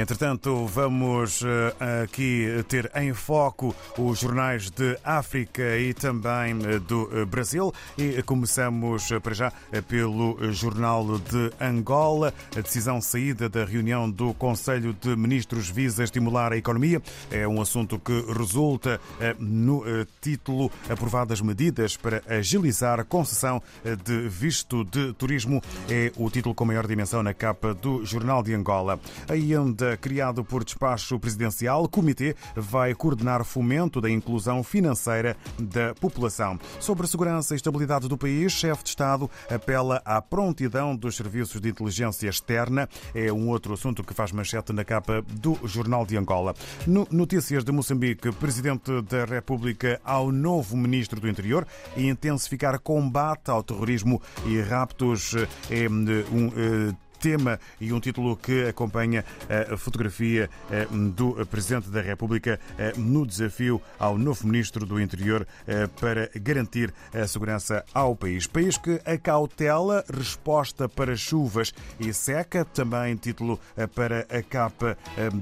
Entretanto, vamos eh, aqui ter em foco os jornais de África e também eh, do eh, Brasil e começamos para já pelo Jornal de Angola. A decisão saída da reunião do Conselho de Ministros visa estimular a economia. É um assunto que resulta no título aprovadas medidas para agilizar a concessão de visto de turismo. É o título com maior dimensão na capa do Jornal de Angola. Ainda criado por despacho presidencial, o Comitê vai coordenar fomento da inclusão financeira da população. Sobre a segurança e estabilidade do país, chefe de Estado apela à prontidão dos serviços de inteligência externa. É um outro assunto que faz manchete na capa do Jornal de Angola. No Notícias de Moçambique, Presidente da República ao novo Ministro do Interior e intensificar combate ao terrorismo e raptos é um eh, tema e um título que acompanha a fotografia eh, do Presidente da República eh, no desafio ao novo Ministro do Interior eh, para garantir a segurança ao país. País que acautela resposta para chuvas e seca, também título para a capa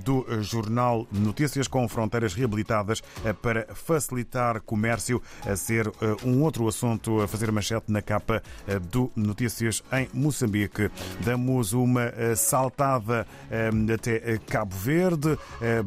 do jornal Notícias com fronteiras reabilitadas para facilitar comércio, a ser um outro assunto a fazer manchete na capa do Notícias em Moçambique. Damos uma eh, saltada eh, até eh, Cabo Verde,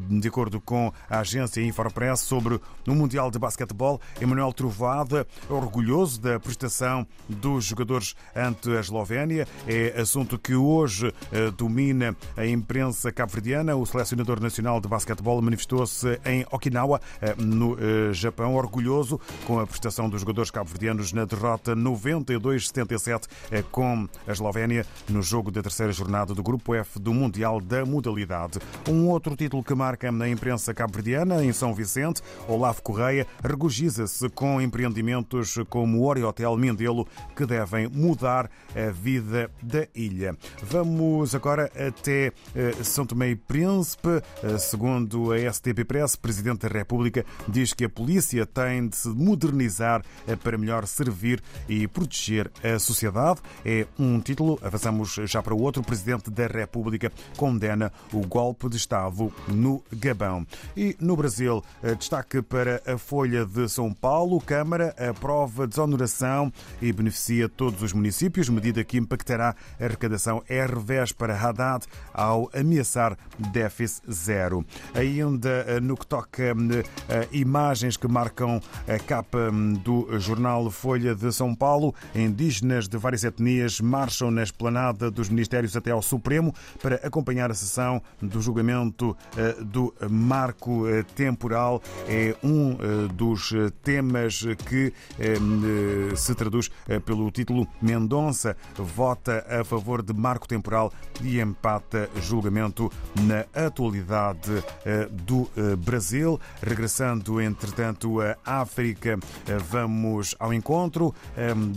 de acordo com a agência Infopress sobre o Mundial de Basquetebol. Emanuel Trovada, orgulhoso da prestação dos jogadores ante a Eslovénia. É assunto que hoje domina a imprensa cabo-verdiana. O selecionador nacional de basquetebol manifestou-se em Okinawa, no Japão, orgulhoso com a prestação dos jogadores cabo-verdianos na derrota 92-77 com a Eslovénia no jogo da terceira jornada do Grupo F do Mundial da Modalidade. Um outro título que marca na imprensa cabo-verdiana, em São Vicente, Olavo Correia regozija-se com empreendimentos como o Oriotel Mindelo que devem mudar a vida da ilha. Vamos agora até eh, São Tomé e Príncipe. Eh, segundo a STP Press, Presidente da República diz que a polícia tem de se modernizar eh, para melhor servir e proteger a sociedade. É um título. Avançamos já para o outro. Presidente da República condena o golpe de Estado no Gabão. E no Brasil, destaque para a Folha de São Paulo. Câmara aprova desoneração e beneficia todos os municípios, medida que impactará a arrecadação. É revés para Haddad ao ameaçar déficit zero. Ainda no que toca a imagens que marcam a capa do jornal Folha de São Paulo, indígenas de várias etnias marcham na esplanada dos ministérios até ao Supremo para acompanhar a sessão do julgamento eh, do marco eh, temporal. É um eh, dos temas que se traduz pelo título Mendonça vota a favor de marco temporal e empata julgamento na atualidade do Brasil. Regressando, entretanto, à África, vamos ao encontro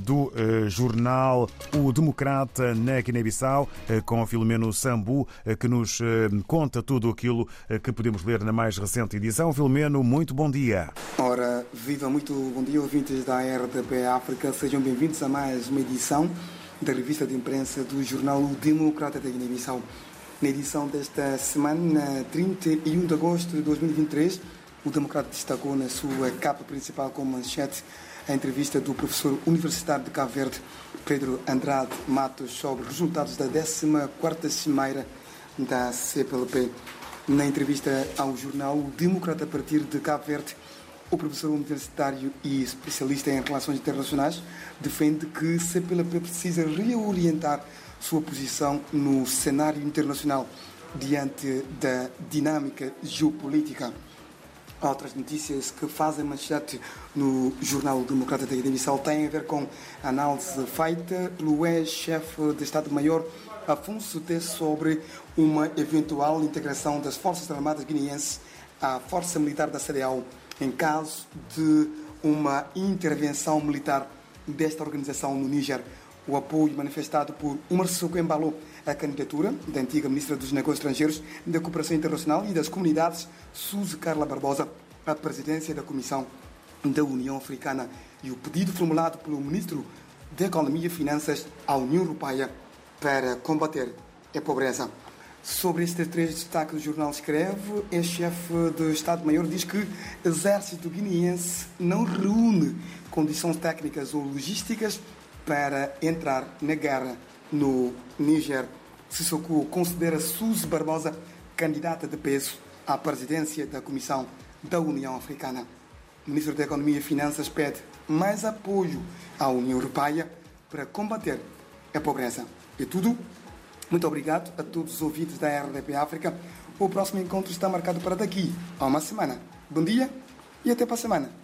do jornal O Democrata na Guiné-Bissau. Eh, com Filomeno Sambu, eh, que nos eh, conta tudo aquilo que podemos ler na mais recente edição. Filomeno, muito bom dia. Ora, viva, muito bom dia, ouvintes da RTP África. Sejam bem-vindos a mais uma edição da revista de imprensa do jornal O Democrata da Guiné-Bissau. Na edição desta semana, 31 de agosto de 2023, o Democrata destacou na sua capa principal como manchete a entrevista do professor universitário de Cabo Verde, Pedro Andrade Matos, sobre resultados da 14ª Cimeira da CPLP. Na entrevista ao jornal Democrata a partir de Cabo Verde, o professor universitário e especialista em relações internacionais defende que CPLP precisa reorientar sua posição no cenário internacional diante da dinâmica geopolítica. Outras notícias que fazem manchete no Jornal Democrata da Guiné-Bissau têm a ver com a análise feita pelo ex-chefe de Estado-Maior Afonso T sobre uma eventual integração das Forças Armadas Guineenses à Força Militar da CDAO em caso de uma intervenção militar desta organização no Níger. O apoio manifestado por Umar Sissoko embalou a candidatura da antiga Ministra dos Negócios Estrangeiros, da Cooperação Internacional e das Comunidades, Suzy Carla Barbosa, à presidência da Comissão da União Africana e o pedido formulado pelo Ministro da Economia e Finanças à União Europeia para combater a pobreza. Sobre estes três destaques, o jornal escreve: ex-chefe do Estado-Maior diz que o exército guineense não reúne condições técnicas ou logísticas para entrar na guerra no Níger. Sissoko considera Suzy Barbosa candidata de peso à presidência da Comissão da União Africana. O ministro da Economia e Finanças pede mais apoio à União Europeia para combater a pobreza. É tudo. Muito obrigado a todos os ouvintes da RDP África. O próximo encontro está marcado para daqui a uma semana. Bom dia e até para a semana.